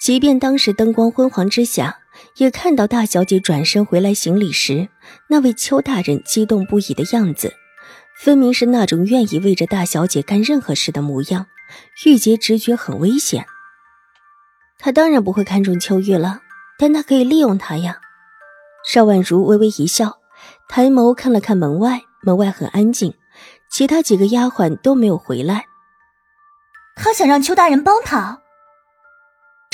即便当时灯光昏黄之下，也看到大小姐转身回来行礼时，那位邱大人激动不已的样子，分明是那种愿意为着大小姐干任何事的模样。玉洁直觉很危险，他当然不会看中秋玉了，但他可以利用他呀。邵婉如微微一笑，抬眸看了看门外，门外很安静，其他几个丫鬟都没有回来。他想让邱大人帮他。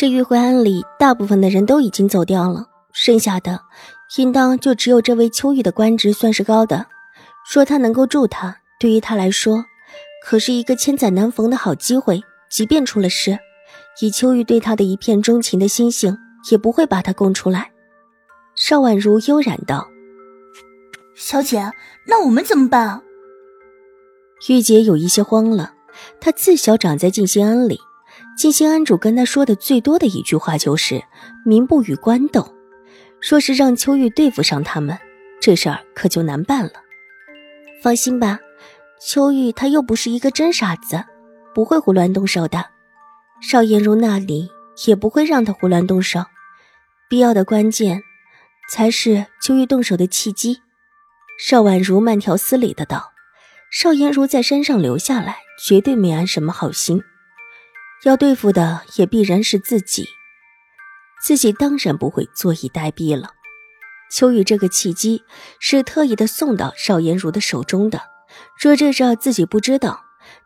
这玉慧庵里大部分的人都已经走掉了，剩下的应当就只有这位秋玉的官职算是高的。说他能够助他，对于他来说，可是一个千载难逢的好机会。即便出了事，以秋玉对他的一片钟情的心性，也不会把他供出来。邵婉如悠然道：“小姐，那我们怎么办？”玉洁有一些慌了，她自小长在静心庵里。静心庵主跟他说的最多的一句话就是“民不与官斗”，说是让秋玉对付上他们，这事儿可就难办了。放心吧，秋玉他又不是一个真傻子，不会胡乱动手的。邵颜如那里也不会让他胡乱动手，必要的关键才是秋玉动手的契机。邵婉如慢条斯理的道：“邵颜如在山上留下来，绝对没安什么好心。”要对付的也必然是自己，自己当然不会坐以待毙了。秋雨这个契机是特意的送到邵颜如的手中的，若这事自己不知道，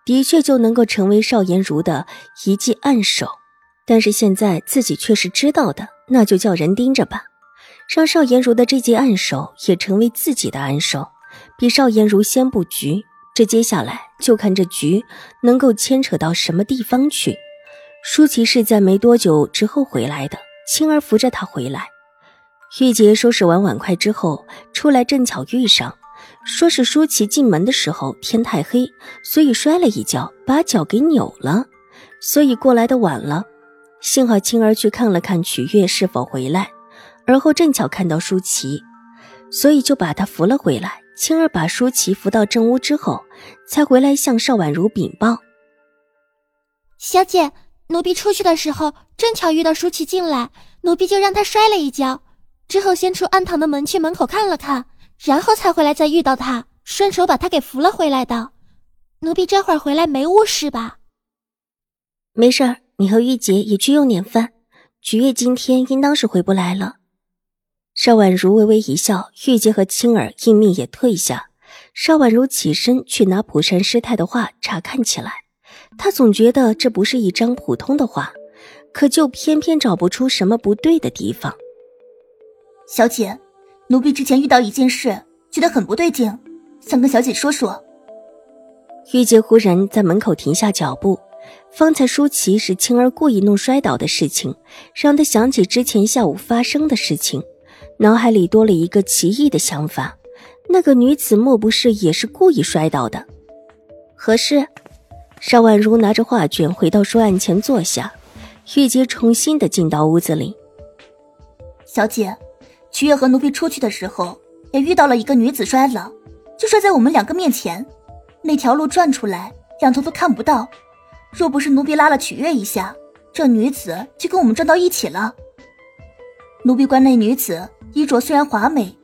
的确就能够成为邵颜如的一记暗手。但是现在自己却是知道的，那就叫人盯着吧，让邵颜如的这记暗手也成为自己的暗手，比邵颜如先布局。这接下来就看这局能够牵扯到什么地方去。舒淇是在没多久之后回来的，青儿扶着她回来。玉洁收拾完碗筷之后出来，正巧遇上，说是舒淇进门的时候天太黑，所以摔了一跤，把脚给扭了，所以过来的晚了。幸好青儿去看了看曲月是否回来，而后正巧看到舒淇，所以就把她扶了回来。青儿把舒淇扶到正屋之后，才回来向邵婉如禀报：“小姐。”奴婢出去的时候，正巧遇到舒淇进来，奴婢就让她摔了一跤。之后先出安堂的门去门口看了看，然后才回来再遇到她，顺手把她给扶了回来的。奴婢这会儿回来没误事吧？没事儿，你和玉洁也去用点饭。菊月今天应当是回不来了。邵婉如微微一笑，玉洁和青儿应命也退下。邵婉如起身去拿蒲山师太的画查看起来。他总觉得这不是一张普通的画，可就偏偏找不出什么不对的地方。小姐，奴婢之前遇到一件事，觉得很不对劲，想跟小姐说说。玉洁忽然在门口停下脚步，方才舒淇是青儿故意弄摔倒的事情，让她想起之前下午发生的事情，脑海里多了一个奇异的想法：那个女子莫不是也是故意摔倒的？何事？邵婉如拿着画卷回到书案前坐下，玉洁重新的进到屋子里。小姐，曲月和奴婢出去的时候，也遇到了一个女子摔了，就摔在我们两个面前，那条路转出来，两头都看不到。若不是奴婢拉了曲月一下，这女子就跟我们撞到一起了。奴婢观那女子衣着虽然华美，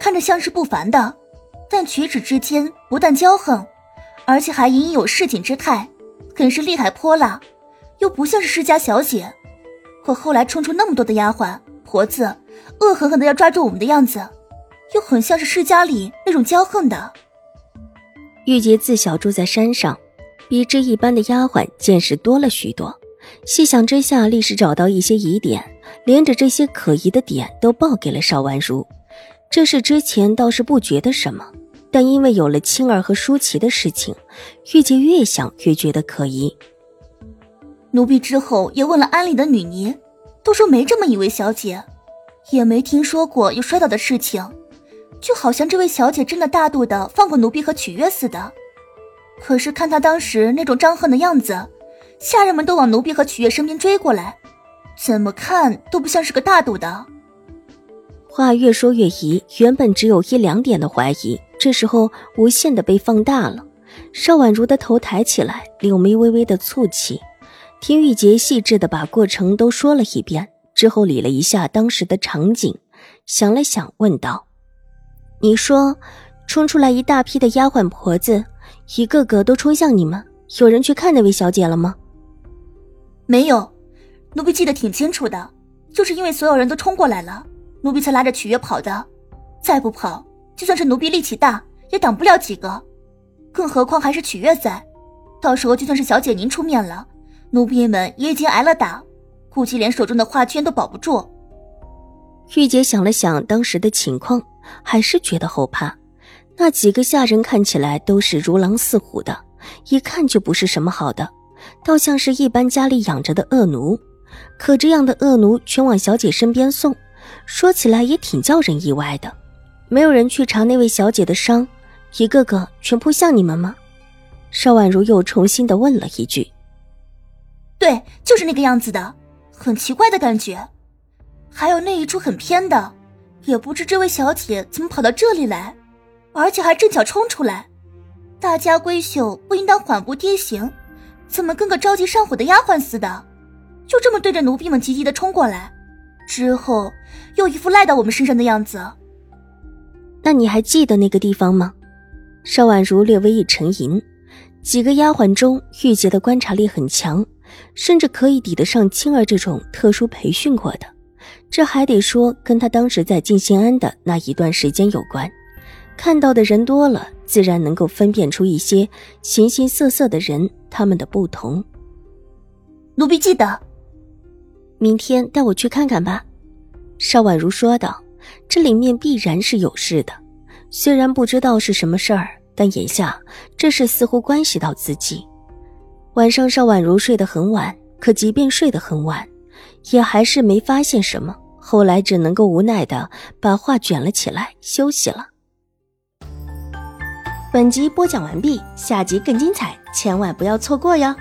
看着像是不凡的，但举止之间不但骄横。而且还隐隐有市井之态，很是厉害泼辣，又不像是世家小姐。可后来冲出那么多的丫鬟婆子，恶狠狠的要抓住我们的样子，又很像是世家里那种骄横的。玉洁自小住在山上，比之一般的丫鬟见识多了许多，细想之下，立时找到一些疑点，连着这些可疑的点都报给了邵婉如。这事之前倒是不觉得什么。但因为有了青儿和舒淇的事情，玉洁越想越觉得可疑。奴婢之后也问了安里的女尼，都说没这么一位小姐，也没听说过有摔倒的事情，就好像这位小姐真的大度的放过奴婢和曲月似的。可是看她当时那种张横的样子，下人们都往奴婢和曲月身边追过来，怎么看都不像是个大度的。话越说越疑，原本只有一两点的怀疑，这时候无限的被放大了。邵婉如的头抬起来，柳眉微微的蹙起，听玉洁细致的把过程都说了一遍之后，理了一下当时的场景，想了想，问道：“你说，冲出来一大批的丫鬟婆子，一个个都冲向你们，有人去看那位小姐了吗？”“没有，奴婢记得挺清楚的，就是因为所有人都冲过来了。”奴婢才拉着曲月跑的，再不跑，就算是奴婢力气大，也挡不了几个。更何况还是曲月在，到时候就算是小姐您出面了，奴婢们也已经挨了打，估计连手中的画圈都保不住。玉洁想了想当时的情况，还是觉得后怕。那几个下人看起来都是如狼似虎的，一看就不是什么好的，倒像是一般家里养着的恶奴。可这样的恶奴全往小姐身边送。说起来也挺叫人意外的，没有人去查那位小姐的伤，一个个全扑向你们吗？邵婉如又重新的问了一句。对，就是那个样子的，很奇怪的感觉。还有那一处很偏的，也不知这位小姐怎么跑到这里来，而且还正巧冲出来。大家闺秀不应当缓步跌行，怎么跟个着急上火的丫鬟似的，就这么对着奴婢们急急的冲过来？之后又一副赖到我们身上的样子。那你还记得那个地方吗？邵婉如略微一沉吟。几个丫鬟中，玉洁的观察力很强，甚至可以抵得上青儿这种特殊培训过的。这还得说跟她当时在静心庵的那一段时间有关。看到的人多了，自然能够分辨出一些形形色色的人，他们的不同。奴婢记得。明天带我去看看吧，邵婉如说道。这里面必然是有事的，虽然不知道是什么事儿，但眼下这事似乎关系到自己。晚上邵婉如睡得很晚，可即便睡得很晚，也还是没发现什么。后来只能够无奈的把画卷了起来，休息了。本集播讲完毕，下集更精彩，千万不要错过哟。